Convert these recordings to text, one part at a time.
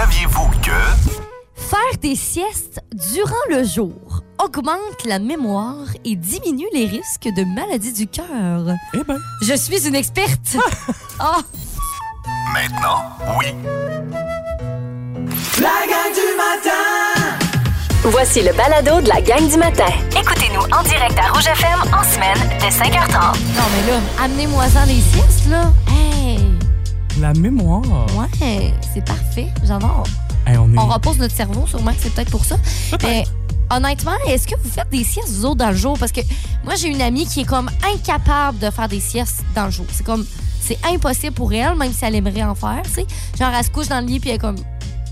Saviez-vous que... Faire des siestes durant le jour augmente la mémoire et diminue les risques de maladies du cœur. Eh ben, Je suis une experte. Ah, Maintenant, oui. La gang du matin Voici le balado de la gang du matin. Écoutez-nous en direct à Rouge FM en semaine dès 5h30. non, mais là, amenez-moi-en des siestes, là. Hey, la mémoire. ouais, c'est parfait. J'adore. Hey, on est... On repose notre cerveau, sûrement que c'est peut-être pour ça. Mais honnêtement, est-ce que vous faites des siestes, vous autres, dans le jour? Parce que moi, j'ai une amie qui est comme incapable de faire des siestes dans le jour. C'est comme, c'est impossible pour elle, même si elle aimerait en faire, tu sais. Genre, elle se couche dans le lit, puis elle est comme,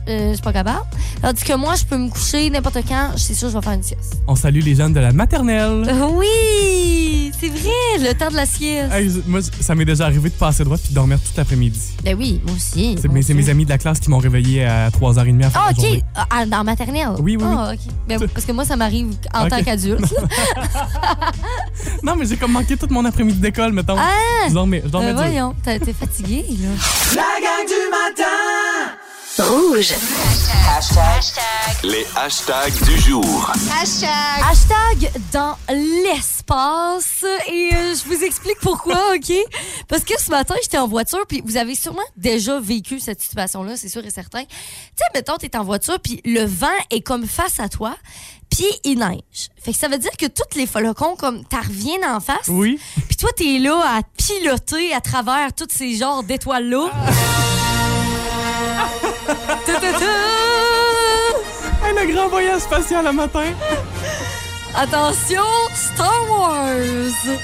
euh, je suis pas capable. Tandis que moi, je peux me coucher n'importe quand, c'est sûr, je vais faire une sieste. On salue les jeunes de la maternelle. Oui, c'est vrai, le temps de la sieste. Hey, moi, ça m'est déjà arrivé de passer droit puis de dormir tout l'après-midi. Ben oui, moi aussi. C'est mes, amis de la classe qui m'ont réveillé à 3h30 à faire Ah, la journée. OK. Ah, dans maternelle? Oui, oui, oui. Ah, OK. Ben, parce que moi, ça m'arrive en Ok. tant qu'adulte. Non, mais j'ai comme manqué tout mon après-midi d'école, mettons. Ah! Je dormais, je dormais Ben dur. voyons, t'es t'es fatigué, là. La gang du matin Rouge. Les hashtags du jour. Hashtag dans l'espace. Et euh, je vous explique pourquoi, OK? Parce que ce matin, j'étais en voiture, puis vous avez sûrement déjà vécu cette situation-là, c'est sûr et certain. Tu sais, mettons, t'es en voiture, puis le vent est comme face à toi, puis il neige. Fait que ça veut dire que toutes les flocons, comme, t'en reviennent en face. Oui. Puis toi, t'es là à piloter à travers tous ces genres d'étoiles-là. Ta-ta-ta! Hey, le grand voyage spatial le matin. Attention, Star Wars!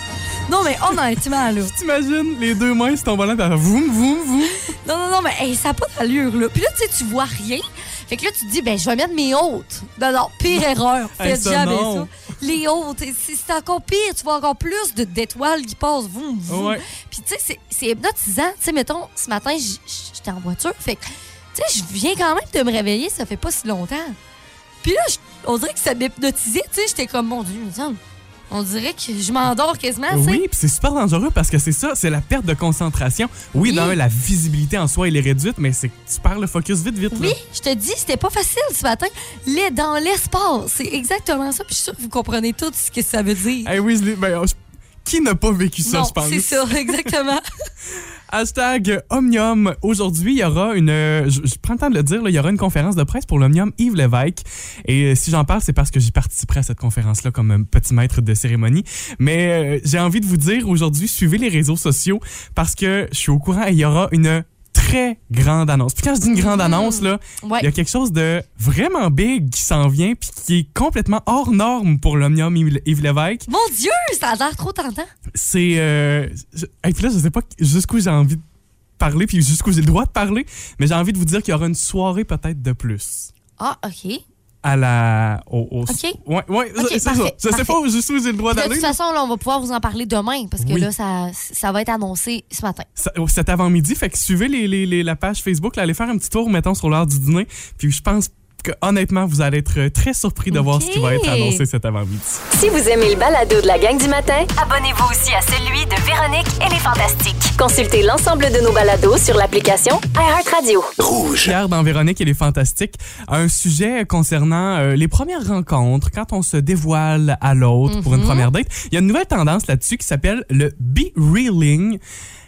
Non, mais honnêtement, là. T'imagines les deux mains sur ton volant, t'as voum, voum, voum. Non, non, non, mais hey, ça n'a pas d'allure, là. Puis là, tu sais, tu vois rien. Fait que là, tu te dis, ben, je vais mettre mes hautes. Non, non, pire erreur. Hey, Faites ça, jamais non. ça. Les hautes, c'est encore pire. Tu vois encore plus de- d'étoiles qui passent. Voum, voum. Ouais. Puis, tu sais, c'est- hypnotisant. Tu sais, mettons, ce matin, j'étais en voiture. Fait que, tu sais, je viens quand même de me réveiller. Ça fait pas si longtemps. Puis là, on dirait que ça m'hypnotisait. Tu sais, j'étais comme, mon Dieu, on dirait que je m'endors quasiment. Oui, puis c'est super dangereux parce que c'est ça, c'est la perte de concentration. Oui, Oui. dans la visibilité en soi, elle est réduite, mais c'est que tu perds le focus vite, vite. Oui, là. je te dis, c'était pas facile ce matin. Les dans l'espace, c'est exactement ça. Puis je suis sûre que vous comprenez tout ce que ça veut dire. Hey, oui, ben, qui n'a pas vécu ça, non, je pense? c'est ça, exactement. Hashtag Omnium. Aujourd'hui, il y aura une. euh, Je, prends le temps de le dire, là, il y aura une conférence de presse pour l'Omnium Yves Lévesque. Et euh, si j'en parle, c'est parce que j'y participerai à cette conférence-là comme un petit maître de cérémonie. Mais euh, j'ai envie de vous dire aujourd'hui, suivez les réseaux sociaux parce que je suis au courant il y aura une très grande annonce. Puis quand je dis une grande annonce, là, Ouais. il y a quelque chose de vraiment big qui s'en vient puis qui est complètement hors norme pour l'Omnium Yves Yves Lévesque. Mon Dieu, ça a l'air trop tentant. C'est. Euh, je- et puis là, je sais pas jusqu'où j'ai envie de parler, puis jusqu'où j'ai le droit de parler, mais j'ai envie de vous dire qu'il y aura une soirée peut-être de plus. Ah, OK. À la. Au, au- OK. Ouais, ouais, c'est ça. Je sais pas jusqu'où j'ai le droit De d'aller. toute façon, là, on va pouvoir vous en parler demain parce que Oui. là, ça, ça va être annoncé ce matin. Ça- Cet avant-midi, fait que suivez les, les- les- la page Facebook, là, allez faire un petit tour, mettons, sur l'heure du dîner. Puis je pense que honnêtement, vous allez être très surpris de voir ce qui va être annoncé cet avant-midi. Si vous aimez le balado de la gang du matin, Abonnez-vous aussi à celui de Véronique et les Fantastiques. consultez l'ensemble de nos balados sur l'application iHeartRadio. Rouge. Pierre dans Véronique et les Fantastiques un sujet concernant euh, les premières rencontres, quand on se dévoile à l'autre pour une première date. Il y a une nouvelle tendance là-dessus qui s'appelle le Be Reeling.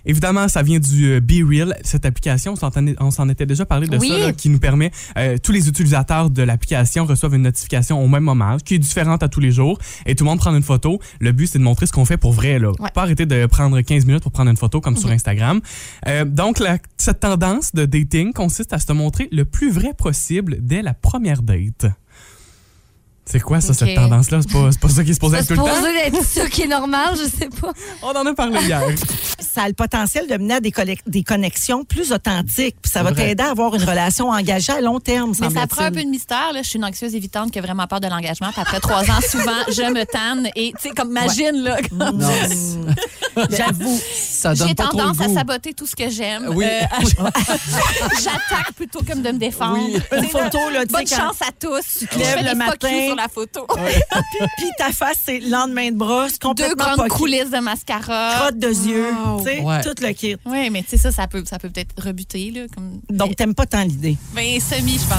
Évidemment, ça vient du euh, Be Real, cette application. On s'en était déjà parlé de Oui. ça, là, qui nous permet, euh, tous les utilisateurs de l'application reçoivent une notification au même moment, qui est différente à tous les jours, et tout le monde prend une photo. Le but, c'est de montrer ce qu'on fait pour vrai. Là. Ouais. Pas arrêter de prendre 15 minutes pour prendre une photo comme sur Instagram. Euh, donc, la- cette tendance de dating consiste à se montrer le plus vrai possible dès la première date. C'est quoi ça, cette tendance-là? C'est pas, c'est pas ça qui est supposé être se tout le temps? supposé être ça qui est normal, je sais pas. On en a parlé hier. ça a le potentiel de mener à des, connexions plus authentiques. Puis ça va C'est t'aider à avoir une relation engagée à long terme, Mais ça prend un peu de mystère. Là. Je suis une anxieuse évitante qui a vraiment peur de l'engagement. Puis après trois ans, souvent, je me tanne. Et tu sais, comme imagine, là, comme- J'avoue. Ça donne j'ai tendance à saboter tout ce que j'aime. Oui. Euh, J'attaque plutôt comme de me défendre. Oui. Une photo, là, tu sais, Bonne quand chance à tous. tu te lèves le matin, sur la photo. Puis ta face, c'est lendemain de brosse, Deux grandes poquée. coulisses de mascara. Crotte de yeux, tu sais, Ouais. tout le kit. Oui, mais tu sais, ça, ça peut ça peut peut-être rebuter. Là, comme... Donc, t'aimes pas tant l'idée. Ben, semi, je pense.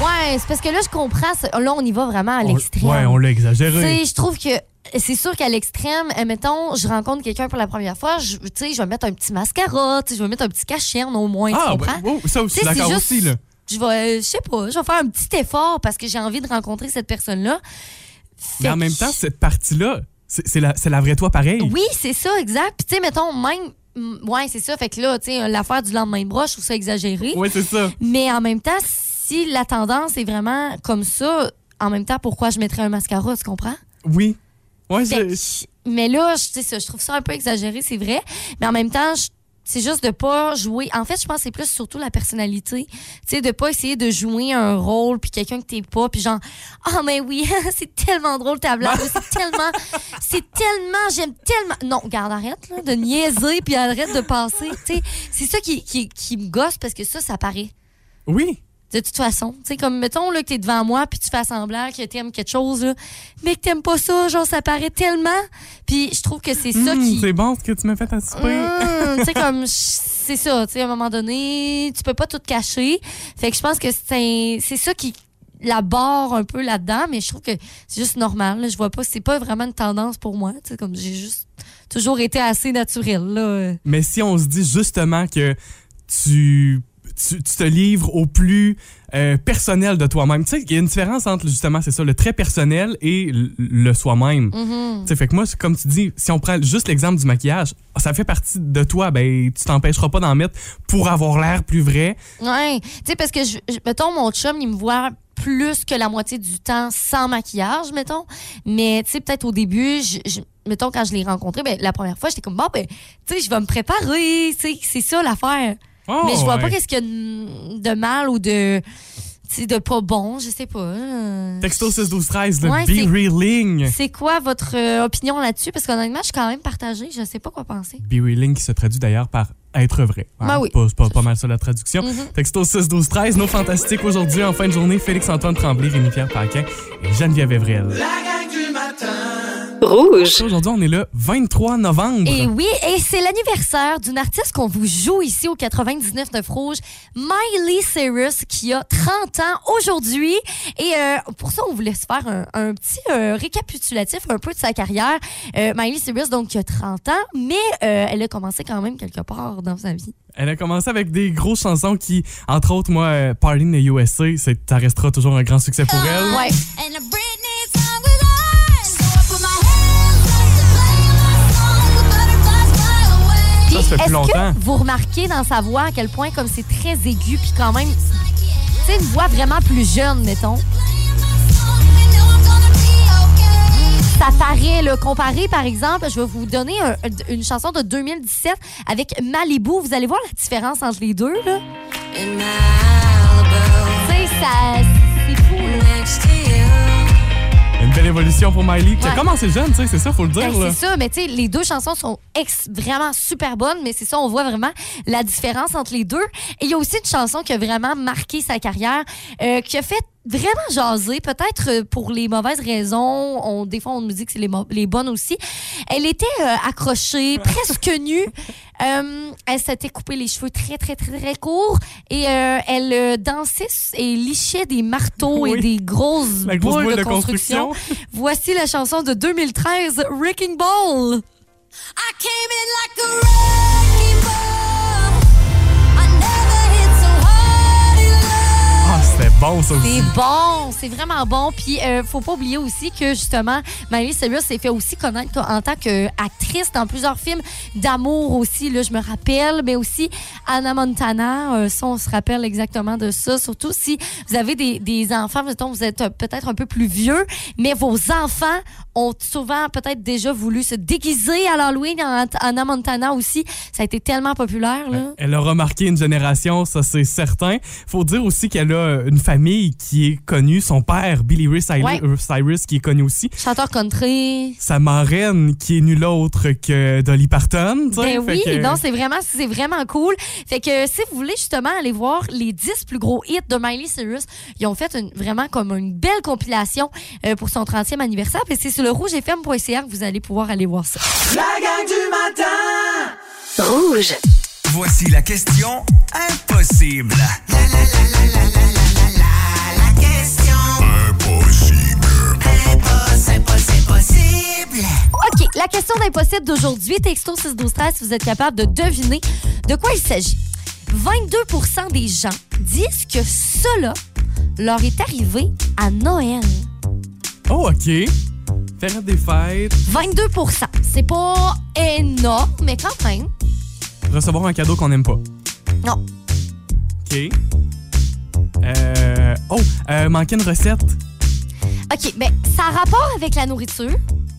Ouais, c'est parce que là, je comprends. c'est- Là, on y va vraiment à l'extrême. Ouais, on l'a Tu exagéré. sais, je trouve que c'est sûr qu'à l'extrême, mettons, je rencontre quelqu'un pour la première fois, je, tu sais, je vais mettre un petit mascara, tu sais, je vais mettre un petit cacherne au moins, tu Ah, comprends? ben, oh, ça aussi, Tu d'accord juste- aussi, là. Je vais, euh, je sais pas, je vais faire un petit effort parce que j'ai envie de rencontrer cette personne-là. Mais en même temps, cette partie-là, c'est la, la vraie toi pareil. Oui, c'est ça, exact. Puis, tu sais, mettons, même. Ouais, c'est ça. Fait que là, tu sais, l'affaire du lendemain de broche, je trouve ça exagéré. Oui, c'est ça. Mais en même temps, si la tendance est vraiment comme ça, en même temps, pourquoi je mettrais un mascara, tu comprends? Oui. Ouais, que- mais là, je, tu sais ça, je trouve ça un peu exagéré, c'est vrai. Mais en même temps, je- c'est juste de pas jouer. En fait, je pense que c'est plus surtout la personnalité. Tu sais, de pas essayer de jouer un rôle, puis quelqu'un que t'es pas, puis genre, ah, mais oui, c'est tellement drôle ta blague, c'est tellement, c'est tellement, j'aime tellement. Non, garde, arrête, là, de niaiser, puis arrête de passer. Tu sais, c'est ça qui, qui, qui me gosse, parce que ça, ça paraît. Oui. De toute façon, tu sais, comme mettons là, que t'es devant moi puis tu fais semblant que t'aimes quelque chose, là, mais que t'aimes pas ça, genre ça paraît tellement. Puis je trouve que c'est ça Hum, qui. C'est bon ce que tu m'as fait à souper. Hum, tu sais, comme, c'est ça, tu sais, à un moment donné, tu peux pas tout cacher. Fait que je pense que c'est ça qui la barre un peu là-dedans, mais je trouve que c'est juste normal. là. Je vois pas, c'est pas vraiment une tendance pour moi. Tu sais, comme j'ai juste toujours été assez naturelle, là. Mais si on se dit justement que tu, tu, tu te livres au plus euh, personnel de toi-même, tu sais, il y a une différence entre justement, c'est ça, le très personnel et le, le soi-même. Mhm. Tu sais, fait que moi, comme tu dis, si on prend juste l'exemple du maquillage, ça fait partie de toi, ben, tu t'empêcheras pas d'en mettre pour avoir l'air plus vrai. Ouais, tu sais, parce que, je, je- mettons, mon chum, il me voit plus que la moitié du temps sans maquillage, mettons. Mais, tu sais, peut-être au début, je, je- mettons, quand je l'ai rencontré, ben, la première fois, j'étais comme, bon, ben, tu sais, je vais me préparer, tu sais, c'est ça l'affaire. Oh, Mais je vois pas qu'est-ce qu'il y a de, mal ou de, sais, de pas bon, je sais pas. euh. Texto 6 12 13 le Ouais, Be c'est- Reeling. C'est quoi votre euh, opinion là-dessus? Parce qu'honnêtement, je suis quand même partagée, je sais pas quoi penser. Be Reeling qui se traduit d'ailleurs par être vrai. Hein? Ben oui. Pas- C'est pas, pas mal ça la traduction. Mhm. Texto 6 12 13 nos fantastiques aujourd'hui en fin de journée, Félix-Antoine Tremblay, Rémi-Pierre Paquin et Geneviève Evrel. La gang du matin. Rouge. Aujourd'hui, on est le 23 novembre. Et oui, et c'est l'anniversaire d'une artiste qu'on vous joue ici au 99.9 Rouge, Miley Cyrus, qui a 30 ans aujourd'hui. Et euh, pour ça, on voulait se faire un, un petit euh, récapitulatif un peu de sa carrière. Euh, Miley Cyrus, donc, qui a 30 ans, mais euh, elle a commencé quand même quelque part dans sa vie. Elle a commencé avec des grosses chansons qui, entre autres, moi, euh, Party in the USA, ça restera toujours un grand succès pour elle. Ouais. Ça, fait plus longtemps. que vous remarquez dans sa voix à quel point comme c'est très aigu, puis quand même, c'est une voix vraiment plus jeune, mettons? Ça paraît, le comparé, par exemple, je vais vous donner un- une chanson de 2017 avec Malibu. Vous allez voir la différence entre les deux, là. Tu sais, ça, c'est fou, là. Une belle évolution pour Miley, qui a Ouais. commencé jeune, tu sais, c'est ça, faut le dire. Ben, c'est ça, mais tu sais, les deux chansons sont ex vraiment super bonnes, mais c'est ça, on voit vraiment la différence entre les deux. Et il y a aussi une chanson qui a vraiment marqué sa carrière, euh, qui a fait vraiment jaser, peut-être euh, pour les mauvaises raisons. On, des fois, on nous dit que c'est les, bonnes aussi. Elle était euh, accrochée, presque nue. Euh, elle s'était coupé les cheveux très, très, très, très courts et euh, elle euh, dansait et lichait des marteaux et des grosses boules boule de, de construction. construction. Voici la chanson de 2013, Wrecking Ball. I came in like a bon, ça aussi. C'est bon, c'est vraiment bon. Puis, euh, faut pas oublier aussi que, justement, Miley Cyrus s'est fait aussi connaître en tant qu'actrice dans plusieurs films d'amour aussi, là, je me rappelle, mais aussi Anna Montana. euh, ça, on se rappelle exactement de ça. Surtout si vous avez des, des enfants, vous êtes euh, peut-être un peu plus vieux, mais vos enfants ont souvent peut-être déjà voulu se déguiser à l'Halloween. En- Anna Montana aussi, ça a été tellement populaire, là. Elle a remarqué une génération, ça c'est certain. Faut dire aussi qu'elle a une famille qui est connue, son père, Billy Ray Cyrus, Ouais. euh, Cyrus, qui est connu aussi. Chanteur country. Sa marraine, qui est nulle autre que Dolly Parton. Ben Fait oui, que- non, c'est vraiment, c'est vraiment cool. Fait que si vous voulez justement aller voir les 10 plus gros hits de Miley Cyrus, ils ont fait une- vraiment comme une belle compilation euh, pour son 30e anniversaire. Et c'est sur le rougefm.ca que vous allez pouvoir aller voir ça. La gang du matin Rouge. Voici la question impossible. La question d'impossible d'aujourd'hui, texto 612 13 si vous êtes capable de deviner de quoi il s'agit. 22% des gens disent que cela leur est arrivé à Noël. Oh, OK. Faire des fêtes, 22% C'est pas énorme, mais quand même. recevoir un cadeau qu'on n'aime pas. Non. OK. Euh, oh, euh, manquer une recette. OK, ben ça a rapport avec la nourriture?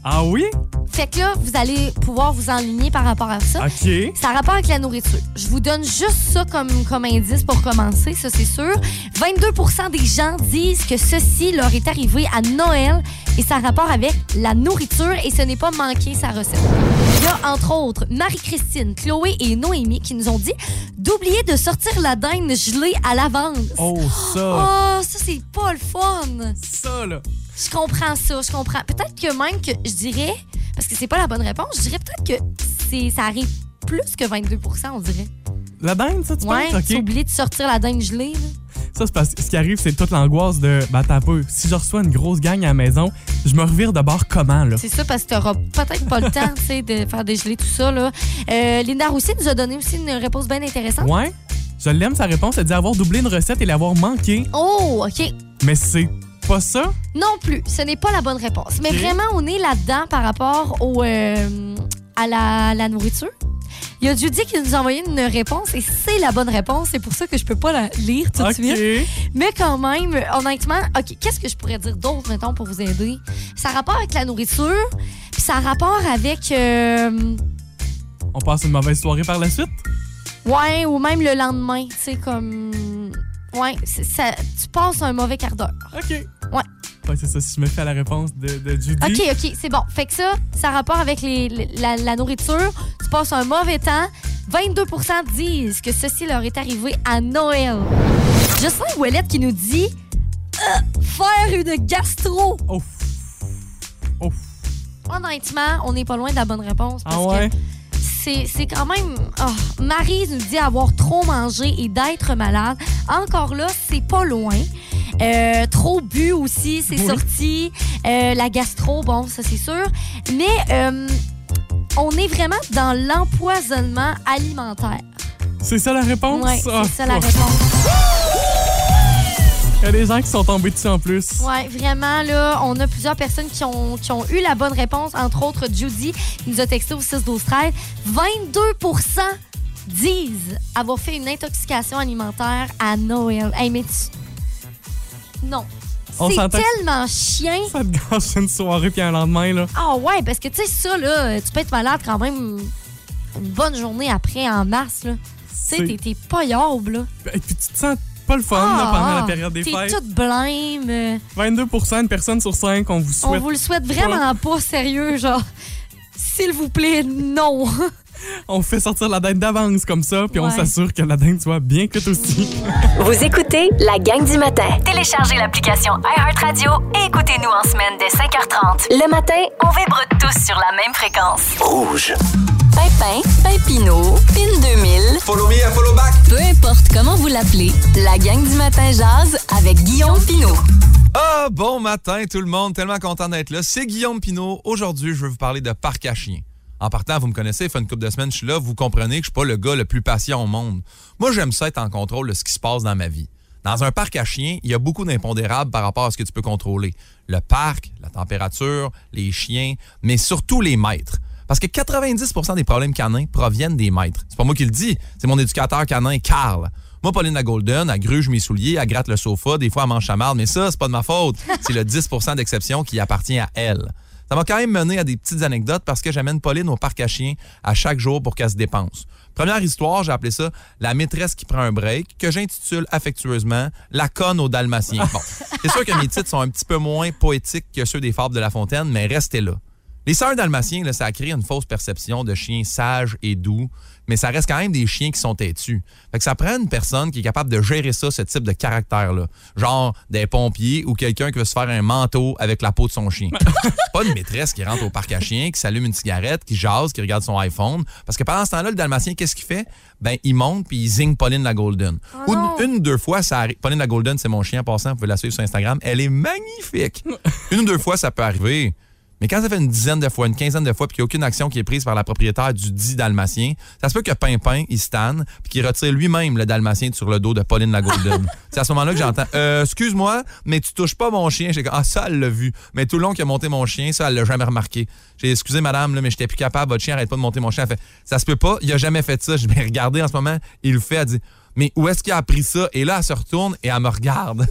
Ah oui? Fait que là, vous allez pouvoir vous enligner par rapport à ça. OK. Ça a rapport avec la nourriture. Je vous donne juste ça comme, comme indice pour commencer, ça c'est sûr. 22% des gens disent que ceci leur est arrivé à Noël et ça a rapport avec la nourriture et ce n'est pas manquer sa recette. Il y a entre autres Marie-Christine, Chloé et Noémie qui nous ont dit d'oublier de sortir la dinde gelée à l'avance. Oh, ça. Oh, ça c'est pas le fun. Ça, là. Je comprends ça, je comprends. Peut-être que même que je dirais, parce que c'est pas la bonne réponse, je dirais peut-être que c'est ça arrive plus que 22% on dirait. La dinde, ça, tu ouais, penses? tu OK. oublié de sortir la dinde gelée. là. Ça, c'est parce que ce qui arrive, c'est toute l'angoisse de. Ben, attends un peu. Si je reçois une grosse gang à la maison, je me revire de bord comment, là? C'est ça parce que t'auras peut-être pas le temps, tu sais, de faire dégeler tout ça. Là. Euh, Linda Roussy nous a donné aussi une réponse bien intéressante. Ouais. Je l'aime, sa réponse. Elle dit avoir doublé une recette et l'avoir manqué. Oh, OK. Mais c'est pas ça? Non plus, ce n'est pas la bonne réponse. Mais vraiment, on est là-dedans par rapport au, euh, à la, la nourriture. Il y a Judy qui nous a envoyé une réponse et c'est la bonne réponse. C'est pour ça que je peux pas la lire tout de suite. Mais quand même, honnêtement, OK, qu'est-ce que je pourrais dire d'autre, mettons, pour vous aider? Ça a rapport avec la nourriture, puis ça a rapport avec... euh, On passe une mauvaise soirée par la suite? ouais, ou même le lendemain, tu sais, comme... Ouais, ça, tu passes un mauvais quart d'heure. OK. Ouais. Ouais, c'est ça. Si je me fais à la réponse de, de Judy. OK, OK, c'est bon. Fait que ça, ça a rapport avec les, les- la, la nourriture. Tu passes un mauvais temps. 22% disent que ceci leur est arrivé à Noël. Justin Ouellette qui nous dit euh, faire une gastro. Ouf. Ouf. Honnêtement, on n'est pas loin de la bonne réponse. Parce Ah ouais? que c'est quand même. oh, Marie nous dit avoir trop mangé et d'être malade. Encore là, c'est pas loin. Euh, trop bu aussi, c'est Oui. sorti. Euh, la gastro, bon, ça c'est sûr. Mais euh, on est vraiment dans l'empoisonnement alimentaire. C'est ça la réponse? Ah, c'est ça la ouf. réponse. Il y a des gens qui sont tombés dessus en plus. Ouais, vraiment, là, on a plusieurs personnes qui ont, qui ont eu la bonne réponse, entre autres Judy, qui nous a texté au 6 12 13 22% disent avoir fait une intoxication alimentaire à Noël. Hey, mais tu... Non. On C'est tellement chien. Ça te gâche une soirée puis un lendemain, là. Ah ouais, parce que tu sais, ça, là, tu peux être malade quand même une bonne journée après, en mars, là. Tu sais, t'es- pas là. Et puis tu te sens pas le fun là, pendant la période des T'es fêtes. toute blême. euh, 22 une personne sur 5, on vous On souhaite. vous le souhaite vraiment pas sérieux, genre. S'il vous plaît, non. On fait sortir la dinde d'avance comme ça, puis on s'assure que la dinde soit bien cuite aussi. Vous écoutez la gang du matin. Téléchargez l'application iHeartRadio et écoutez-nous en semaine dès 5h30. Le matin, On vibre tous sur la même fréquence. Rouge. Pimpin, Pimpino, Pin 2000. Follow me follow back. Peu importe comment vous l'appelez, la gang du matin jazz avec Guillaume Pinot. Ah, bon matin tout le monde, tellement content d'être là. C'est Guillaume Pinot. Aujourd'hui, je veux vous parler de parc à chiens. En partant, vous me connaissez, il fait une couple de semaines, je suis là, vous comprenez que je suis pas le gars le plus patient au monde. Moi, j'aime ça être en contrôle de ce qui se passe dans ma vie. Dans un parc à chiens, il y a beaucoup d'impondérables par rapport à ce que tu peux contrôler. Le parc, la température, les chiens, mais surtout les maîtres. Parce que 90% des problèmes canins proviennent des maîtres. C'est pas moi qui le dis, c'est mon éducateur canin, Carl. Moi, Pauline la Golden, elle gruge mes souliers, elle gratte le sofa, des fois elle mange marde, mais ça, c'est pas de ma faute. C'est le 10% d'exception qui appartient à elle. Ça m'a quand même mené à des petites anecdotes parce que j'amène Pauline au parc à chiens à chaque jour pour qu'elle se dépense. Première histoire, j'ai appelé ça la maîtresse qui prend un break, que j'intitule affectueusement la conne au dalmatien. Bon, c'est sûr que mes titres sont un petit peu moins poétiques que ceux des Fables de La Fontaine, mais restez là. Les sœurs dalmatiens, là, ça a créé une fausse perception de chiens sages et doux, mais ça reste quand même des chiens qui sont têtus. Fait que ça prend une personne qui est capable de gérer ça, ce type de caractère-là. Genre des pompiers ou quelqu'un qui veut se faire un manteau avec la peau de son chien. pas une maîtresse qui rentre au parc à chiens, qui s'allume une cigarette, qui jase, qui regarde son iPhone. Parce que pendant ce temps-là, le dalmatien, qu'est-ce qu'il fait? Ben, il monte puis il zigne Pauline la Golden. Oh une ou deux fois, ça arrive. Pauline la Golden, c'est mon chien en passant. Vous pouvez la suivre sur Instagram. Elle est magnifique. une ou deux fois, ça peut arriver. Mais quand ça fait une dizaine de fois, une quinzaine de fois, puis qu'il n'y a aucune action qui est prise par la propriétaire du dit dalmatien, ça se peut que Pimpin, il stanne, puis qu'il retire lui-même le dalmatien sur le dos de Pauline la Golden. C'est à ce moment-là que j'entends euh, Excuse-moi, mais tu touches pas mon chien. J'ai dit Ah, ça, elle l'a vu. Mais tout le long qu'il a monté mon chien, ça, elle l'a jamais remarqué. J'ai dit, excusez madame, là, mais j'étais plus capable, votre chien arrête pas de monter mon chien. Elle fait Ça se peut pas, il a jamais fait ça. Je vais regarder en ce moment, il le fait, elle dit Mais où est-ce qu'il a appris ça? Et là, elle se retourne et elle me regarde.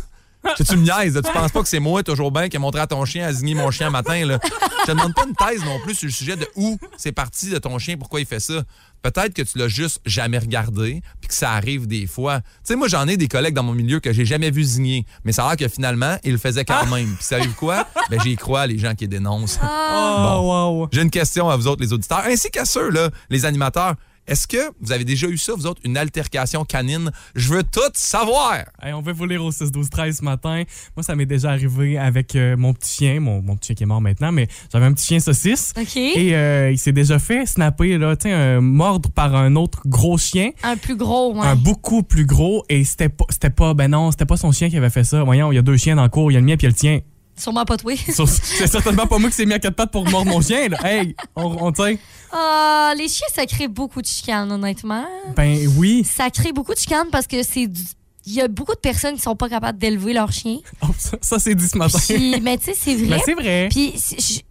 Tu, tu me niaises, là. tu penses pas que c'est moi toujours bien qui ai montré à ton chien à zigner mon chien un matin. Là. Je te demande pas une thèse non plus sur le sujet de où c'est parti de ton chien, pourquoi il fait ça. Peut-être que tu l'as juste jamais regardé, puis que ça arrive des fois. Tu sais, moi, j'en ai des collègues dans mon milieu que j'ai jamais vu zigner, mais ça a l'air que finalement, ils le faisaient quand même. Puis savez-vous quoi? Ben, j'y crois, les gens qui dénoncent. Oh, wow. J'ai une question à vous autres, les auditeurs, ainsi qu'à ceux, là, les animateurs. Est-ce que vous avez déjà eu ça, vous autres, une altercation canine? Je veux tout savoir! Hey, on veut vous lire au 6 12 13 ce matin. Moi, ça m'est déjà arrivé avec euh, mon petit chien, mon, mon petit chien qui est mort maintenant, mais j'avais un petit chien saucisse. OK. Et euh, il s'est déjà fait snapper, là, tu sais, un mordre par un autre gros chien. Un plus gros, ouais. Un beaucoup plus gros. Et c'était pas, c'était pas, ben non, c'était pas son chien qui avait fait ça. Voyons, il y a deux chiens dans le cours. Il y a le mien puis il y a le tien. Sûrement pas toi. C'est certainement pas moi qui s'est mis à quatre pattes pour mordre mon chien, là. Hey, on, on tient. Ah, les chiens, ça crée beaucoup de chicanes, honnêtement. Ben oui. Ça crée beaucoup de chicanes parce que c'est du- Il y a beaucoup de personnes qui sont pas capables d'élever leur chien. Oh, ça, ça, c'est dit ce matin. Puis, mais tu sais, c'est vrai. Ben, c'est vrai. Puis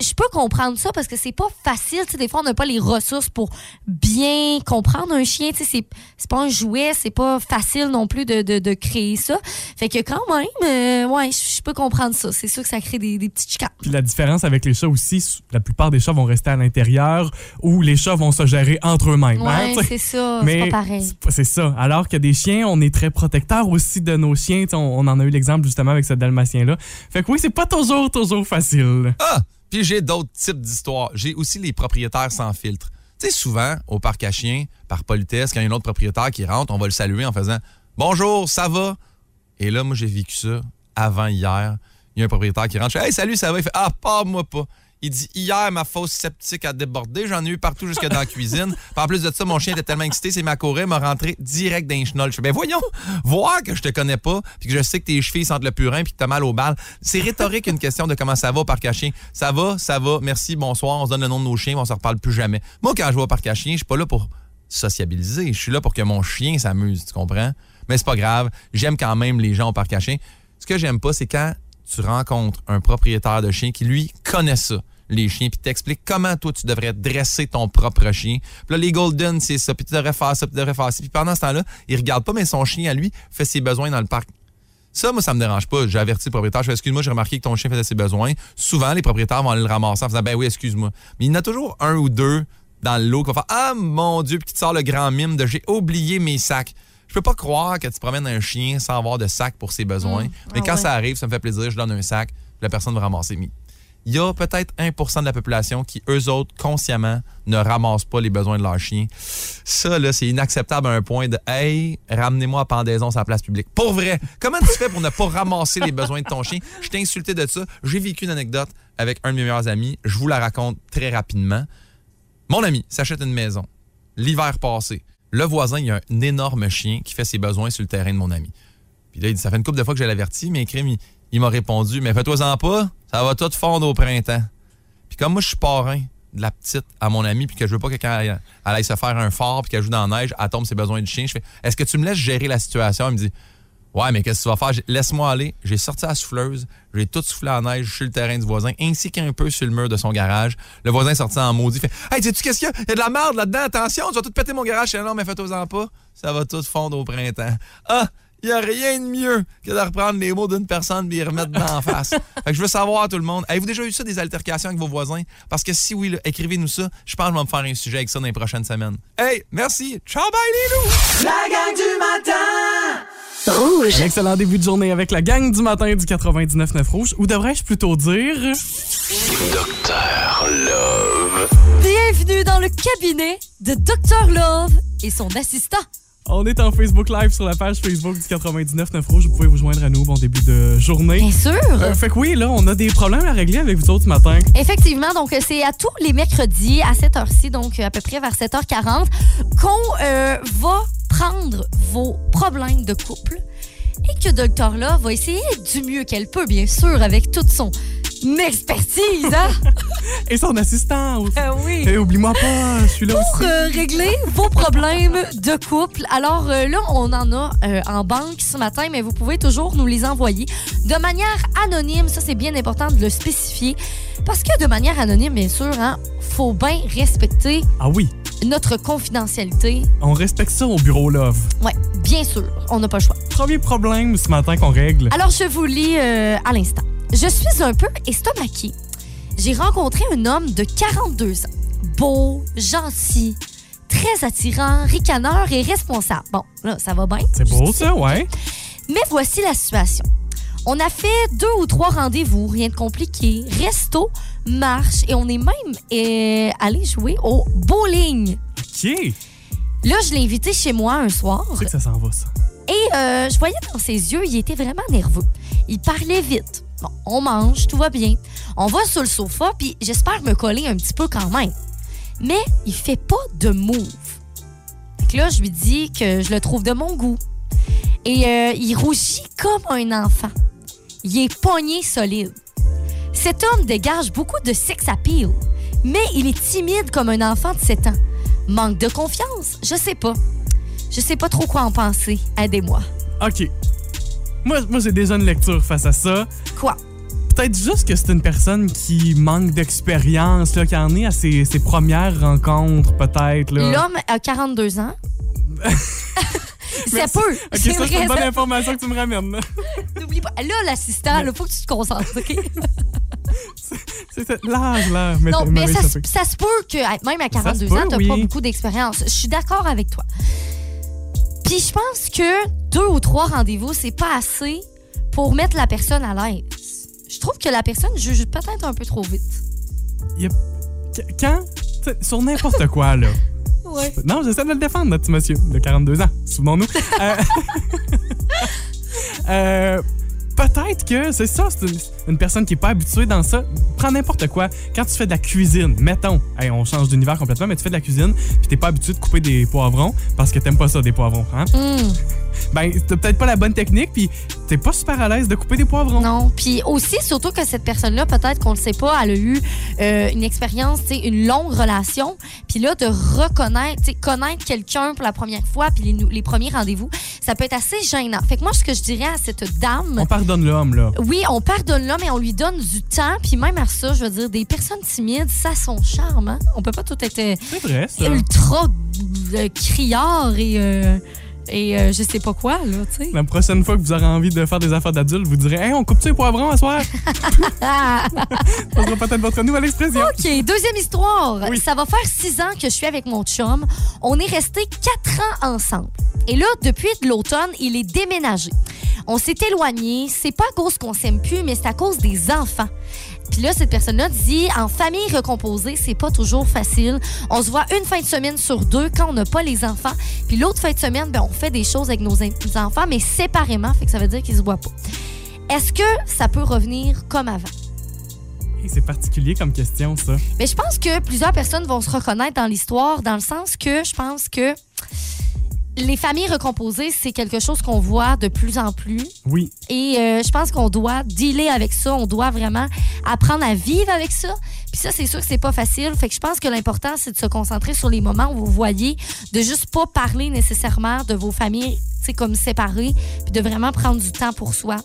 je peux comprendre ça parce que c'est pas facile. Tu sais, des fois, on n'a pas les ressources pour bien comprendre un chien. Tu sais, c'est pas un jouet, c'est pas facile non plus de, de, de créer ça. Fait que quand même, euh, ouais, je peux comprendre ça. C'est sûr que ça crée des, des petites chicanes. Puis la différence avec les chats aussi, la plupart des chats vont rester à l'intérieur ou les chats vont se gérer entre eux-mêmes. hein, Ouais, sais. c'est ça. C'est Mais pas pareil. c'est ça. Alors que des chiens, on est très protecteurs aussi de nos chiens. On en a eu l'exemple justement avec ce dalmatien-là. Fait que oui, c'est pas toujours, toujours facile. Ah! Puis j'ai d'autres types d'histoires. J'ai aussi les propriétaires sans filtre. Tu sais, souvent, au parc à chiens, par politesse, quand il y a un autre propriétaire qui rentre, on va le saluer en faisant Bonjour, ça va? Et là, moi, j'ai vécu ça avant hier. Il y a un propriétaire qui rentre, je fais Hey, salut, ça va? Il fait Ah, pas moi pas. Il dit Hier, ma fosse septique a débordé. J'en ai eu partout jusque dans la cuisine. Puis en plus de ça, mon chien était tellement excité, c'est ma courée, m'a rentré direct dans les chenolles. Je fais Ben voyons, voir que je te connais pas, puis que je sais que tes chevilles sentent le purin, puis que t'as mal aux balles. C'est rhétorique une question de comment ça va au parc à chiens. Ça va, ça va, merci, bonsoir, on se donne le nom de nos chiens, on se reparle plus jamais. Moi, quand je vais au parc à chiens, je suis pas là pour sociabiliser. Je suis là pour que mon chien s'amuse, tu comprends? Mais c'est pas grave. J'aime quand même les gens au parc à chiens. Ce que j'aime pas, c'est quand tu rencontres un propriétaire de chien qui, lui, connaît ça, les chiens, puis t'explique comment toi, tu devrais dresser ton propre chien. Puis là, les Golden, c'est ça, puis tu devrais faire ça, puis tu devrais faire ça. Puis pendant ce temps-là, il regarde pas, mais son chien, à lui, fait ses besoins dans le parc. Ça, moi, ça me dérange pas. J'ai averti le propriétaire. Je fais, excuse-moi, j'ai remarqué que ton chien faisait ses besoins. Souvent, les propriétaires vont aller le ramasser en faisant, ben oui, excuse-moi. Mais il y en a toujours un ou deux dans le lot qui va faire, ah mon Dieu, puis qui te sort le grand mime de j'ai oublié mes sacs. Je peux pas croire que tu promènes un chien sans avoir de sac pour ses besoins. Mais Ah quand ouais. ça arrive, ça me fait plaisir, je donne un sac, la personne va ramasser. Mais il y a peut-être 1% de la population qui, eux autres, consciemment, ne ramassent pas les besoins de leur chien. Ça, là, c'est inacceptable à un point de Hey, ramenez-moi à pendaison sur la place publique. Pour vrai, comment tu fais pour ne pas ramasser les besoins de ton chien? Je t'ai insulté de ça. J'ai vécu une anecdote avec un de mes meilleurs amis. Je vous la raconte très rapidement. Mon ami s'achète une maison. L'hiver passé, le voisin, il y a un énorme chien qui fait ses besoins sur le terrain de mon ami. Puis là, il dit, ça fait une couple de fois que je l'avertis, mais crime, il m'a répondu, mais fais-toi-en pas, ça va tout fondre au printemps. Puis comme moi, je suis parrain de la petite à mon ami, puis que je veux pas que quand elle, aille se faire un fort, puis qu'elle joue dans la neige, elle tombe ses besoins du chien, je fais, est-ce que tu me laisses gérer la situation? Il me dit, ouais, mais qu'est-ce que tu vas faire? Laisse-moi aller. J'ai sorti la souffleuse, j'ai tout soufflé en neige sur le terrain du voisin, ainsi qu'un peu sur le mur de son garage. Le voisin est sorti en maudit, fait, hey, sais-tu qu'est-ce qu'il y a? Il y a de la merde là-dedans, attention, tu vas tout péter mon garage. Je fais, non, mais fais-toi-en pas, ça va tout fondre au printemps. Ah! Il n'y a rien de mieux que de reprendre les mots d'une personne et les remettre d'en face. Fait que je veux savoir, tout le monde, avez-vous déjà eu ça, des altercations avec vos voisins? Parce que si oui, là, écrivez-nous ça. Je pense que je vais me faire un sujet avec ça dans les prochaines semaines. Hey, merci. Ciao, bye, les loups! La gang du matin Un excellent début de journée avec la gang du matin du 99.9 Rouge. Ou devrais-je plutôt dire... Docteur Love. Bienvenue dans le cabinet de Dr. Love et son assistant. On est en Facebook Live sur la page Facebook du 99.9 Rouge. Vous pouvez vous joindre à nous. Bon début de journée. Bien sûr. Euh, fait que oui, là, on a des problèmes à régler avec vous autres ce matin. Effectivement, donc c'est à tous les mercredis à cette heure-ci, donc à peu près vers 7h40, qu'on euh, va prendre vos problèmes de couple et que Docteur là va essayer du mieux qu'elle peut, bien sûr, avec toute son expertise, hein? Et son assistant aussi. Ah oui. Et oublie-moi pas, je suis là pour aussi. euh, régler vos problèmes de couple. Alors euh, là, on en a euh, en banque ce matin, mais vous pouvez toujours nous les envoyer de manière anonyme. Ça, c'est bien important de le spécifier. Parce que de manière anonyme, bien sûr, hein, faut bien respecter Ah oui, notre confidentialité. on respecte ça au bureau Love. Ouais, bien sûr, on n'a pas le choix. Premier problème ce matin qu'on règle. Alors, je vous lis euh, à l'instant. Je suis un peu estomaquée. J'ai rencontré un homme de 42 ans. Beau, gentil, très attirant, ricaneur et responsable. Bon, là, ça va bien. C'est beau ça, ouais. Mais voici la situation. On a fait deux ou trois rendez-vous, rien de compliqué. Resto, marche et on est même euh, allé jouer au bowling. OK. Là, je l'ai invité chez moi un soir. Sais que ça s'en va, ça. Et euh, je voyais dans ses yeux, il était vraiment nerveux. Il parlait vite. Bon, on mange, tout va bien. On va sur le sofa, puis j'espère me coller un petit peu quand même. Mais il fait pas de move. Que là, je lui dis que je le trouve de mon goût. Et euh, il rougit comme un enfant. Il est pogné solide. Cet homme dégage beaucoup de sex appeal, mais il est timide comme un enfant de 7 ans. Manque de confiance? Je sais pas. Je sais pas trop quoi en penser. Aidez-moi. OK. Moi, moi j'ai déjà une lecture face à ça. Quoi? Peut-être juste que c'est une personne qui manque d'expérience, là, qui en est à ses, ses premières rencontres, peut-être. là. L'homme a 42 ans. ça Merci. peut. OK, c'est ça, c'est une bonne information que tu me ramènes. là. N'oublie pas. Là, l'assistant, il faut que tu te concentres, OK? C'est cet l'âge-là. mais- non, mais ça, ça se- peut- que, même à 42 peut, ans, t'as oui. pas beaucoup d'expérience. Je suis d'accord avec toi. Puis je pense que deux ou trois rendez-vous, c'est pas assez pour mettre la personne à l'aise. Je trouve que la personne juge peut-être un peu trop vite. Il y a- Qu- Quand? Sur n'importe quoi, là. Ouais. Non, j'essaie de le défendre, notre petit monsieur de 42 ans. Souvenons-nous. Euh, euh, Peut-être que c'est ça, c'est une, personne qui est pas habituée dans ça. Prends n'importe quoi. Quand tu fais de la cuisine, mettons, hey, on change d'univers complètement, mais tu fais de la cuisine, puis t'es pas habitué de couper des poivrons parce que t'aimes pas ça, des poivrons, hein? Hmm. Ben, t'as peut-être pas la bonne technique, puis t'es pas super à l'aise de couper des poivrons. Non. Puis aussi, surtout que cette personne-là, peut-être qu'on ne sait pas, elle a eu euh, une expérience, une longue relation. Puis là, de reconnaître, connaître quelqu'un pour la première fois, puis les, premiers rendez-vous, ça peut être assez gênant. Fait que moi, ce que je dirais à cette dame, On pardonne l'homme, là. oui, on pardonne l'homme et on lui donne du temps. Puis même à ça, je veux dire, des personnes timides, ça a son charme. Hein? On peut pas tout être euh, C'est vrai, ça. ultra euh, criard et, euh, et euh, je sais pas quoi, là, tu sais. La prochaine fois que vous aurez envie de faire des affaires d'adultes, vous direz Hey, on coupe-tu les poivrons à soir? Ça sera peut-être votre nouvelle expression. OK, deuxième histoire. Oui. Ça va faire six ans que je suis avec mon chum. On est restés quatre ans ensemble. Et là, depuis de l'automne, il est déménagé. On s'est éloigné. C'est pas à cause qu'on s'aime plus, mais c'est à cause des enfants. Puis là, cette personne-là dit en famille recomposée, c'est pas toujours facile. On se voit une fin de semaine sur deux quand on n'a pas les enfants. Puis l'autre fin de semaine, ben, on fait des choses avec nos enfants, mais séparément. Fait que ça veut dire qu'ils se voient pas. Est-ce que ça peut revenir comme avant? C'est particulier comme question, ça. Mais je pense que plusieurs personnes vont se reconnaître dans l'histoire, dans le sens que je pense que les familles recomposées, c'est quelque chose qu'on voit de plus en plus. Oui. Et euh, je pense qu'on doit dealer avec ça. On doit vraiment apprendre à vivre avec ça. Puis ça, c'est sûr que c'est pas facile. Fait que je pense que l'important, c'est de se concentrer sur les moments où vous voyez, de juste pas parler nécessairement de vos familles, tu sais, comme séparées, puis de vraiment prendre du temps pour soi.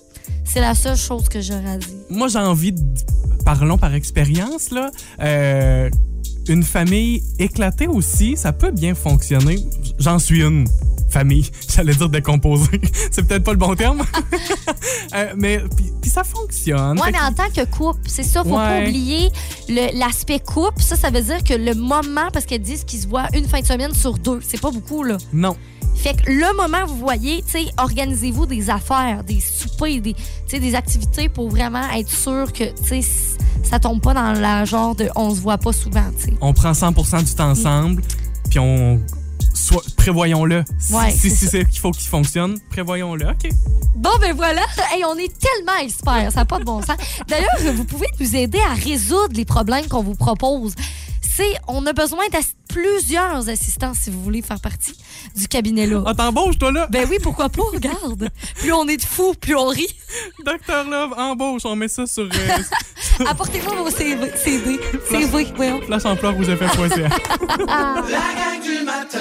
C'est la seule chose que j'aurais à dire. Moi, j'ai envie de. Parlons par expérience, là. Euh, une famille éclatée aussi, ça peut bien fonctionner. J'en suis une. famille. J'allais dire décomposer. C'est peut-être pas le bon terme. Euh, mais puis- puis ça fonctionne. Fait mais que- en tant que couple, c'est ça, faut pas oublier l'aspect couple. Ça, ça veut dire que le moment, parce qu'elles disent qu'ils se voient une fin de semaine sur deux, c'est pas beaucoup, là. Non. Fait que le moment, vous voyez, tu sais, organisez-vous des affaires, des soupers, des, des activités pour vraiment être sûr que, tu sais, s- ça tombe pas dans la genre de on se voit pas souvent, tu sais. On prend 100% du temps ensemble, puis on. Soit, prévoyons-le. Si- Ouais, si c'est ça. c'est qu'il faut qu'il fonctionne, prévoyons-le. OK? Bon, ben voilà. Hey, on est tellement experts. Ça n'a pas de bon sens. D'ailleurs, vous pouvez nous aider à résoudre les problèmes qu'on vous propose. On a besoin de plusieurs assistants si vous voulez faire partie du cabinet-là. Ah, t'embauches, toi, là? Ben oui, pourquoi pas, regarde. Plus on est de fous, plus on rit. Docteur Love, embauche, on met ça sur euh, Apportez-moi vos CV. CD. CV, voyons. flashampleur.ca. La gang du matin.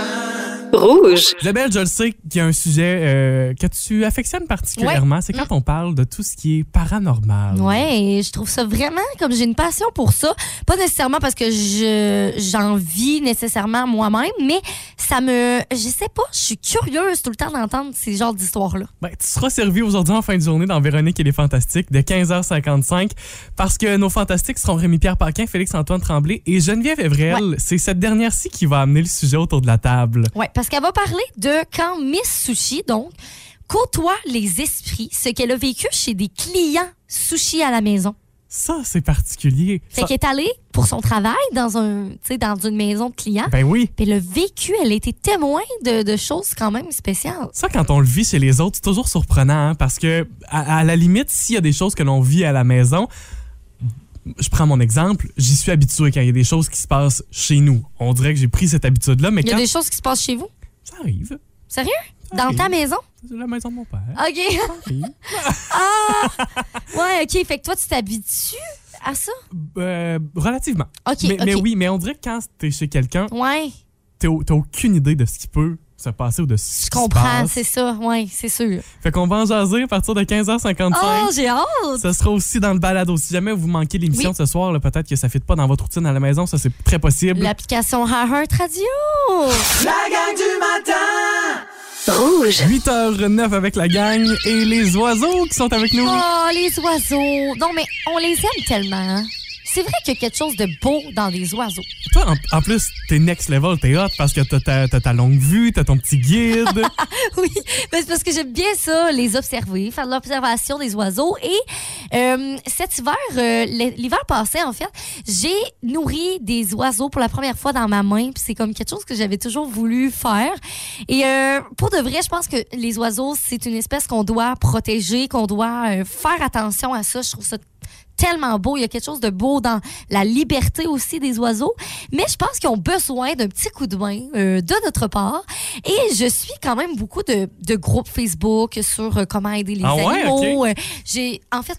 Rouge. Isabelle, je le sais qu'il y a un sujet euh, que tu affectionnes particulièrement. C'est quand on parle de tout ce qui est paranormal. Ouais, je trouve ça vraiment comme j'ai une passion pour ça. Pas nécessairement parce que je j'en vis nécessairement moi-même, mais ça me. Je sais pas, je suis curieuse tout le temps d'entendre ces genres d'histoires-là. Ben, tu seras servi aujourd'hui en fin de journée dans Véronique et les Fantastiques de 15h55 parce que nos Fantastiques seront Rémi-Pierre Paquin, Félix-Antoine Tremblay et Geneviève Evrel. C'est cette dernière-ci qui va amener le sujet autour de la table. Ouais, parce qu'elle va parler de quand Miss Sushi, donc, côtoie les esprits, ce qu'elle a vécu chez des clients sushi à la maison. Ça, c'est particulier. Fait Ça- qu'elle est allée pour son travail dans un, dans une maison de clients. Ben oui. Puis elle a vécu, elle a été témoin de, de choses quand même spéciales. Ça, quand on le vit chez les autres, c'est toujours surprenant hein, parce que, à, à la limite, s'il y a des choses que l'on vit à la maison, je prends mon exemple, j'y suis habitué quand il y a des choses qui se passent chez nous. On dirait que j'ai pris cette habitude-là, mais Il y a quand des choses qui se passent chez vous? ça arrive, Sérieux? Dans ta maison? c'est la maison de mon père. OK. ah! Ouais, OK. Fait que toi, tu t'habitues à ça? Euh, relativement. OK, mais, mais oui, mais on dirait que quand t'es chez quelqu'un, Ouais, t'as t'as aucune idée de ce qui peut se passer ou de ce je qui se comprends. C'est ça. Ouais, c'est sûr. Fait qu'on va en jaser à partir de 15h55. Oh, j'ai hâte! Ça sera aussi dans le balado. Si jamais vous manquez l'émission Oui. de ce soir, peut-être que ça ne fit pas dans votre routine à la maison, ça c'est très possible. L'application Heart Radio. La gang du matin. Rouge. 8h09 avec la gang et les oiseaux qui sont avec nous. Oh, les oiseaux. Non, mais on les aime tellement. C'est vrai qu'il y a quelque chose de beau dans des oiseaux. Toi, en, en plus, t'es next level, t'es hot parce que t'as ta, ta longue vue, t'as ton petit guide. oui, mais c'est parce que j'aime bien ça, les observer, faire de l'observation des oiseaux. Et euh, cet hiver, euh, l'hiver passé, en fait, j'ai nourri des oiseaux pour la première fois dans ma main. Puis c'est comme quelque chose que j'avais toujours voulu faire. Et euh, pour de vrai, je pense que les oiseaux, c'est une espèce qu'on doit protéger, qu'on doit faire attention à ça. Je trouve ça tellement beau. Il y a quelque chose de beau dans la liberté aussi des oiseaux. Mais je pense qu'ils ont besoin d'un petit coup de main euh, de notre part. Et je suis quand même beaucoup de, de groupes Facebook sur euh, comment aider les Ah ouais, animaux. Euh, J'ai, en fait,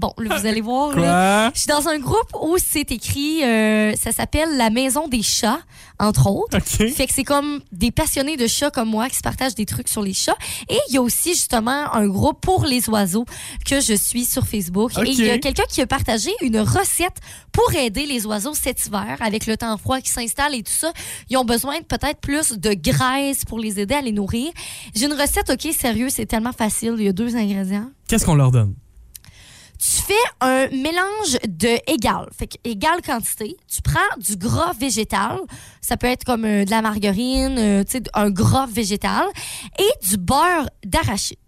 bon, là, vous allez voir. Là, je suis dans un groupe où c'est écrit, euh, ça s'appelle La Maison des chats, entre autres. OK. Fait que c'est comme des passionnés de chats comme moi qui se partagent des trucs sur les chats. Et il y a aussi justement un groupe pour les oiseaux que je suis sur Facebook. OK. Et il y a quelqu'un qui a partagé une recette pour aider les oiseaux cet hiver avec le temps froid qui s'installe et tout ça. Ils ont besoin de peut-être plus de graisse pour les aider à les nourrir. J'ai une recette, OK, sérieux, c'est tellement facile. Il y a deux ingrédients Qu'est-ce qu'on leur donne? Tu fais un mélange de égal, fait que égale quantité. Tu prends du gras végétal, ça peut être comme euh, de la margarine, euh, tu sais, un gras végétal, et du beurre d'arachide.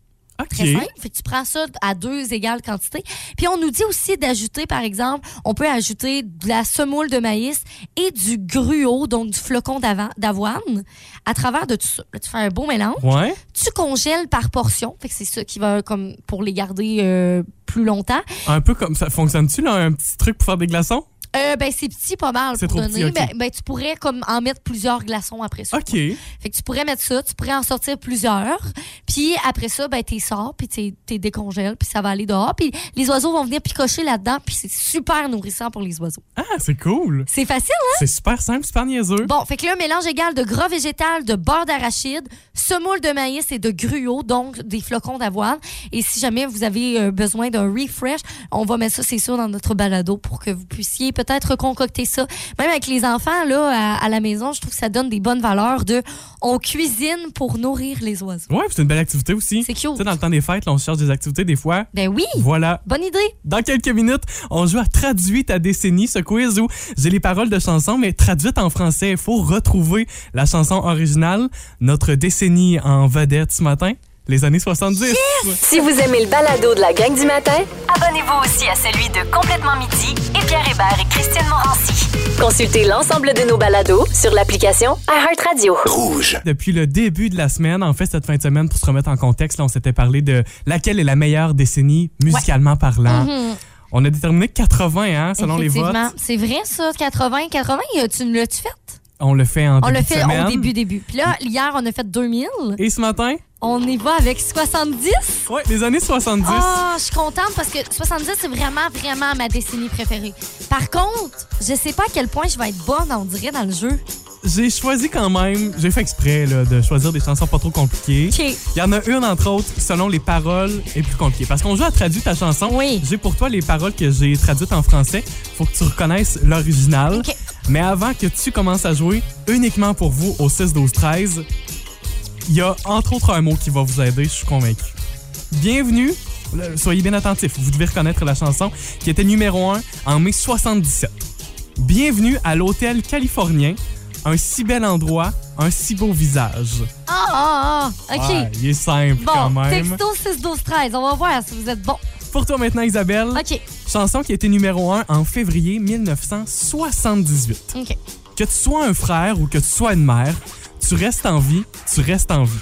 OK. Très simple. Fait que tu prends ça à deux égales quantités. Puis on nous dit aussi d'ajouter, par exemple, on peut ajouter de la semoule de maïs et du gruau, donc du flocon d'avoine, à travers de tout ça. Là, tu fais un beau mélange. Ouais. Tu congèles par portion. Fait que c'est ça qui va comme pour les garder euh, plus longtemps. Un peu comme ça. Fonctionne-tu, là, un petit truc pour faire des glaçons? Euh, ben, c'est petit, pas mal C'est pour trop donner. petit, ben, ben, tu pourrais comme en mettre plusieurs glaçons après ça. OK. Fait que tu pourrais mettre ça, tu pourrais en sortir plusieurs. Puis après ça, ben, t'es sors, puis t'es décongèles, puis ça va aller dehors. Puis les oiseaux vont venir picocher là-dedans, puis c'est super nourrissant pour les oiseaux. Ah, c'est cool. C'est facile, hein? C'est super simple, super niaiseux. Bon, fait que là, mélange égal de gras végétal, de beurre d'arachide, semoule de maïs et de gruau, donc des flocons d'avoine. Et si jamais vous avez euh, besoin d'un refresh, on va mettre ça, c'est sûr, dans notre balado pour que vous puissiez peut-être concocter ça. Même avec les enfants là à, à la maison, je trouve que ça donne des bonnes valeurs de on cuisine pour nourrir les oiseaux. Ouais, c'est une belle activité aussi. C'est cute. Tu sais, dans le temps des fêtes, là, on cherche des activités des fois. Ben oui. Voilà. Bonne idée. Dans quelques minutes, on joue à Traduit ta décennie, ce quiz où j'ai les paroles de chansons, mais traduites en français. Il faut retrouver la chanson originale. Notre décennie en vedette ce matin, les années 70. Si vous aimez le balado de la gang du matin, Abonnez-vous aussi à celui de Complètement Midi et Pierre Hébert et Christine Morancy. consultez l'ensemble de nos balados sur l'application iHeartRadio. Rouge. Depuis le début de la semaine, en fait, cette fin de semaine, pour se remettre en contexte, là, on s'était parlé de laquelle est la meilleure décennie musicalement parlant. Mhm. On a déterminé 80, hein, selon les votes. Effectivement. C'est vrai ça, 80, 80, euh, tu nous l'as-tu fait? On le fait en On début l'a de fait semaine. au début, début. Puis là, hier, on a fait 2000. Et ce matin, On y va avec 70. ouais, les années 70. Ah, je suis contente parce que 70, c'est vraiment, vraiment ma décennie préférée. Par contre, je sais pas à quel point je vais être bonne, on dirait, dans le jeu. J'ai choisi quand même, j'ai fait exprès là, de choisir des chansons pas trop compliquées. Il y en a une, entre autres, selon les paroles, est plus compliquée. Parce qu'on joue à traduire ta chanson. Oui. J'ai pour toi les paroles que j'ai traduites en français. Faut que tu reconnaisses l'original. Mais avant que tu commences à jouer, uniquement pour vous, au 6, 12, 13, il y a entre autres un mot qui va vous aider, je suis convaincu. Bienvenue. Soyez bien attentifs. Vous devez reconnaître la chanson qui était numéro 1 en mai 77. Bienvenue à l'hôtel californien. Un si bel endroit, un si beau visage. Ah, ah, ah. OK. Ah, il est simple quand même. texto 6 12 13. On va voir si vous êtes bon. Pour toi maintenant, Isabelle, OK. chanson qui a été numéro 1 en février 1978. OK. Que tu sois un frère ou que tu sois une mère, tu restes en vie, tu restes en vie.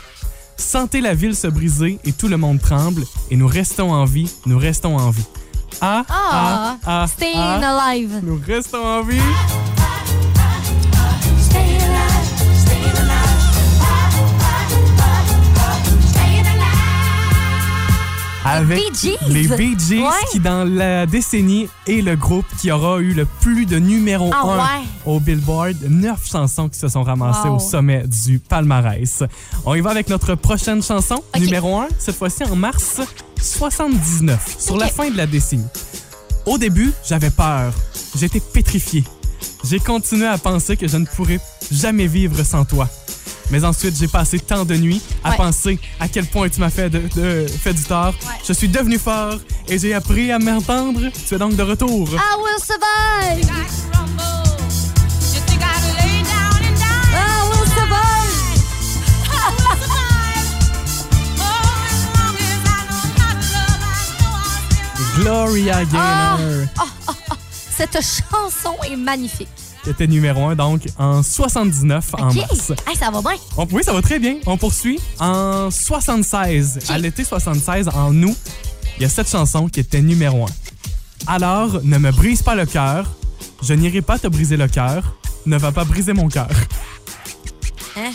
Sentez la ville se briser et tout le monde tremble, et nous restons en vie, nous restons en vie. Ah, Ah, ah, ah, Staying ah, alive. nous restons en vie. Avec Bee Gees? les Bee Gees, Ouais. qui dans la décennie est le groupe qui aura eu le plus de numéro Ah 1 ouais. au Billboard. Neuf chansons qui se sont ramassées Wow. au sommet du palmarès. On y va avec notre prochaine chanson, numéro 1, cette fois-ci en mars 79, sur la fin de la décennie. Au début, j'avais peur. J'étais pétrifié. J'ai continué à penser que je ne pourrais jamais vivre sans toi. Mais ensuite, j'ai passé tant de nuits à Ouais. penser à quel point tu m'as fait, de, de- fait du tort. Ouais. Je suis devenu fort et j'ai appris à m'entendre. Tu es donc de retour. I will survive. I will survive. Gloria Gaynor, Cette chanson est magnifique. Qui était numéro 1 donc en 79 en OK. mars. Hey, ça va bien. On- oui, ça va très bien. On poursuit. En 76, Ok. à l'été 76, en août, il y a cette chanson qui était numéro 1. Alors, ne me brise pas le cœur. Je n'irai pas te briser le cœur. Ne va pas briser mon cœur. Hein?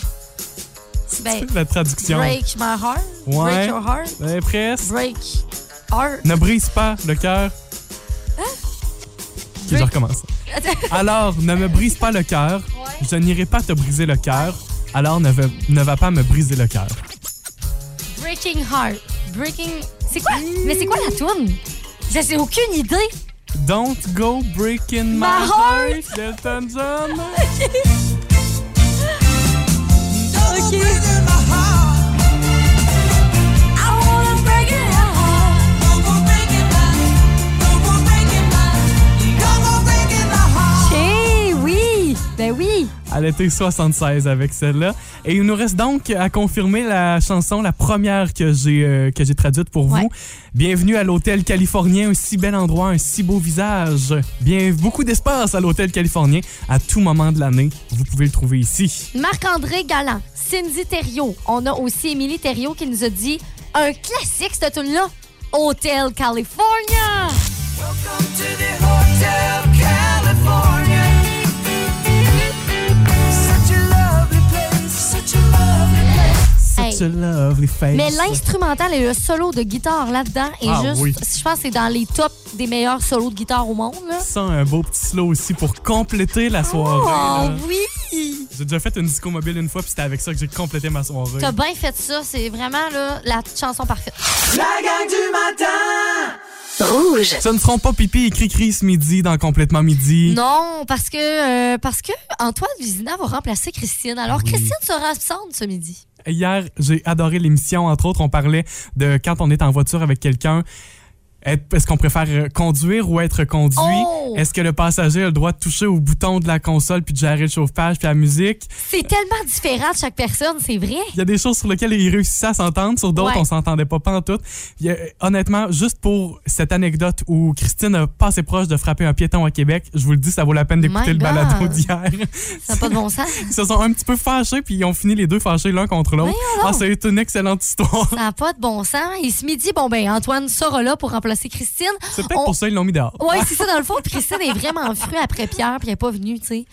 Ben, La traduction. break my heart. Ouais. Break your heart. Eh, presque. Break heart. Ne brise pas le cœur. Hein? Je recommence. Alors, ne me brise pas le cœur. Je n'irai pas te briser le cœur. Alors, ne, va- ne va pas me briser le cœur. Breaking heart. Breaking. C'est quoi? Mais c'est quoi la tune? Je sais aucune idée. Don't go breaking my, My heart, Elton John. OK. Ben oui. À l'été 76 avec celle-là. Et il nous reste donc à confirmer la chanson, la première que j'ai euh, que j'ai traduite pour Ouais. vous. Bienvenue à l'hôtel californien, un si bel endroit, un si beau visage. Bien, beaucoup d'espace à l'hôtel californien. À tout moment de l'année, vous pouvez le trouver ici. Marc-André Galland, Cindy Thériault. On a aussi Émilie Thériault qui nous a dit un classique, cette tune-là. Hotel California. Hey. Such a lovely face. Mais l'instrumental et le solo de guitare là-dedans est Ah juste, oui. je pense que c'est dans les tops des meilleurs solos de guitare au monde. Là. Ça, un beau petit slow aussi pour compléter la soirée. Oh là. oui! J'ai déjà fait une disco mobile une fois, puis c'était avec ça que j'ai complété ma soirée. T'as bien fait ça, c'est vraiment là, la chanson parfaite. La gang du matin Rouge. Ce ne seront pas Pipi et Cricri ce midi dans Complètement Midi. Non, parce que, euh, parce que Antoine Vizina va remplacer Christine. Alors, Christine sera absente ce midi. Hier, j'ai adoré l'émission. Entre autres, on parlait de quand on est en voiture avec quelqu'un. Est-ce qu'on préfère euh, conduire ou être conduit? Oh! Est-ce que le passager a le droit de toucher au bouton de la console puis de gérer le chauffage puis la musique? C'est tellement différent de chaque personne, c'est vrai. Il y a des choses sur lesquelles ils réussissaient à s'entendre, sur d'autres, Ouais. on s'entendait pas pantoute. Il y a- honnêtement, juste pour cette anecdote où Christine a pas assez proche de frapper un piéton à Québec, je vous le dis, ça vaut la peine d'écouter le balado d'hier. Ça n'a pas de bon sens. Ils se sont un petit peu fâchés puis ils ont fini les deux fâchés l'un contre l'autre. Ah, c'est une excellente histoire. Ça n'a pas de bon sens. Et ce midi, bon, ben, Antoine sera là pour remplacer Christine. C'est peut-être On- pour ça qu'ils l'ont mis dehors. Oui, c'est ça, dans le fond. Christine est vraiment fru après Pierre, puis elle n'est pas venue, tu sais.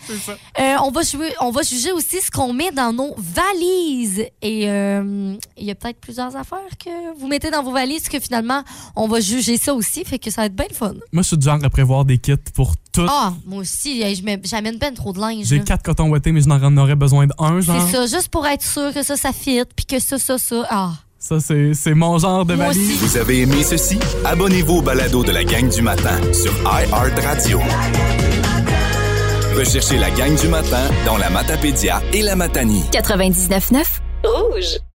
Euh, on, va juger, on va juger aussi ce qu'on met dans nos valises. Et euh, il y a peut-être plusieurs affaires que vous mettez dans vos valises que finalement, on va juger ça aussi. Fait que ça va être bien le fun. Moi, je suis du genre à prévoir des kits pour tout. Ah, moi aussi, j'amène ben trop de linge. J'ai quatre cotons ouatés, mais je n'en aurais besoin d'un, genre. C'est ça, juste pour être sûr que ça, ça fit, puis que ça, ça, ça. Ah. Ça, c'est c'est mon genre de valise. Vous avez aimé ceci? Abonnez-vous au balado de la gang du matin sur iHeartRadio. Recherchez la gang du matin dans la Matapédia et la Matanie. 99.9 Rouge.